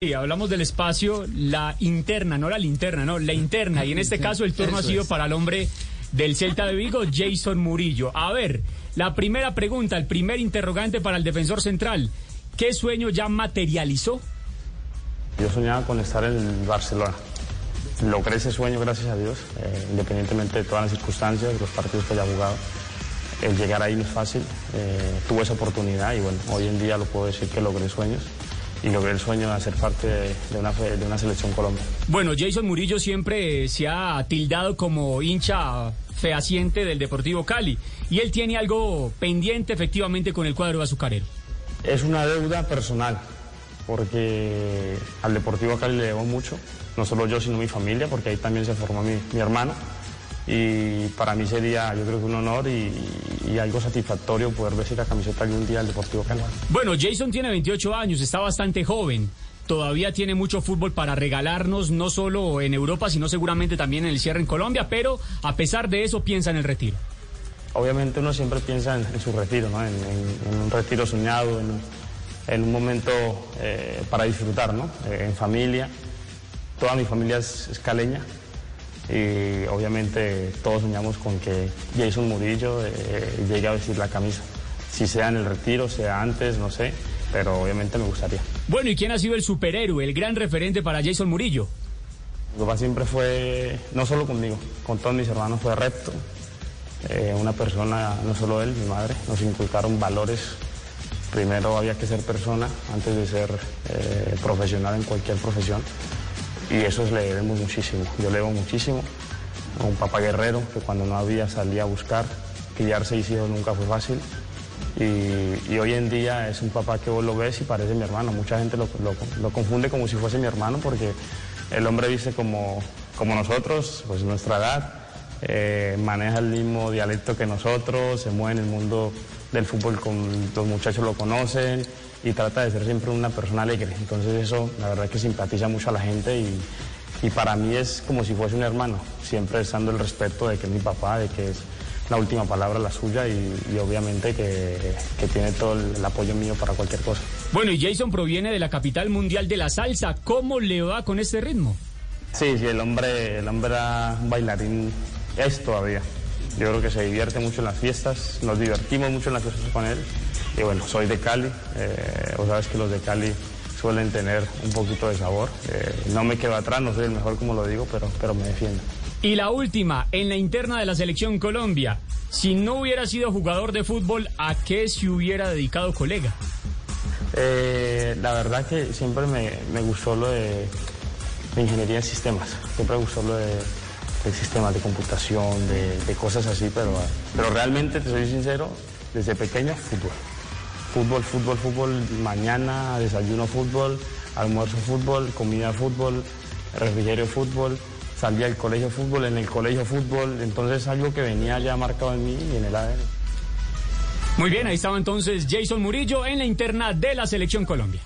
Sí, hablamos del espacio, la interna, no la linterna, no, la interna. Y en este caso el turno ha sido para el hombre del Celta de Vigo, Jason Murillo. A ver, la primera pregunta, el primer interrogante para el defensor central. ¿Qué sueño ya materializó? Yo soñaba con estar en Barcelona. Logré ese sueño, gracias a Dios, eh, independientemente de todas las circunstancias, de los partidos que haya jugado. El llegar ahí no es fácil. Eh, tuve esa oportunidad y bueno, hoy en día lo puedo decir que logré sueños y logré el sueño de ser parte de, una, de una selección Colombia. Bueno, Jason Murillo siempre se ha tildado como hincha fehaciente del Deportivo Cali y él tiene algo pendiente efectivamente con el cuadro azucarero. Es una deuda personal porque al Deportivo Cali le debo mucho, no solo yo sino mi familia porque ahí también se formó mi, mi hermano y para mí sería yo creo que un honor y, algo satisfactorio poder vestir la camiseta algún día del Deportivo Cali. Bueno, Jason tiene 28 años, está bastante joven. Todavía tiene mucho fútbol para regalarnos, no solo en Europa, sino seguramente también en el cierre en Colombia, pero a pesar de eso piensa en el retiro. Obviamente uno siempre piensa en, su retiro, ¿no? en, un retiro soñado, en, un momento eh, para disfrutar, ¿no? Eh, en familia. Toda mi familia es, es caleña, y obviamente todos soñamos con que Jason Murillo eh, llegue a vestir la camisa. Si sea en el retiro, sea antes, no sé, pero obviamente me gustaría. Bueno, ¿y quién ha sido el superhéroe, el gran referente para Jason Murillo? Mi papá siempre fue, no solo conmigo, con todos mis hermanos fue recto. Eh, una persona, no solo él, mi madre, nos inculcaron valores. Primero había que ser persona antes de ser eh, profesional en cualquier profesión y eso le debemos muchísimo. Yo le debo muchísimo a un papá guerrero que cuando no había salía a buscar, criar seis hijos nunca fue fácil. Y, hoy en día es un papá que vos lo ves y parece mi hermano. Mucha gente lo, confunde como si fuese mi hermano porque el hombre dice como, como nosotros, pues nuestra edad, eh, maneja el mismo dialecto que nosotros, se mueve en el mundo del fútbol, con, los muchachos lo conocen y trata de ser siempre una persona alegre. Entonces eso la verdad es que simpatiza mucho a la gente y, para mí es como si fuese un hermano, siempre estando el respeto de que es mi papá, de que es la última palabra la suya y, obviamente que, tiene todo el, apoyo mío para cualquier cosa. Bueno, y Jason proviene de la capital mundial de la salsa. ¿Cómo le va con este ritmo? Sí, sí, el hombre, el hombre era un bailarín, es todavía. Yo creo que se divierte mucho en las fiestas, nos divertimos mucho en las fiestas con él y bueno, soy de Cali, eh, vos sabes que los de Cali suelen tener un poquito de sabor. Eh, no me quedo atrás, no soy el mejor como lo digo, pero, pero me defiendo. Y la última, en la interna de la selección Colombia, si no hubiera sido jugador de fútbol, ¿a qué se hubiera dedicado colega? Eh, la verdad que siempre me, gustó lo de, ingeniería en sistemas, siempre me gustó lo sistemas de computación, de, de, cosas así, pero, pero realmente, te soy sincero, desde pequeño, fútbol fútbol, fútbol, fútbol, mañana desayuno fútbol, almuerzo fútbol, comida fútbol, refrigerio fútbol, salía del colegio fútbol, en el colegio fútbol, entonces algo que venía ya marcado en mí y en el ADN. Muy bien, ahí estaba entonces Jason Murillo en la interna de la Selección Colombia.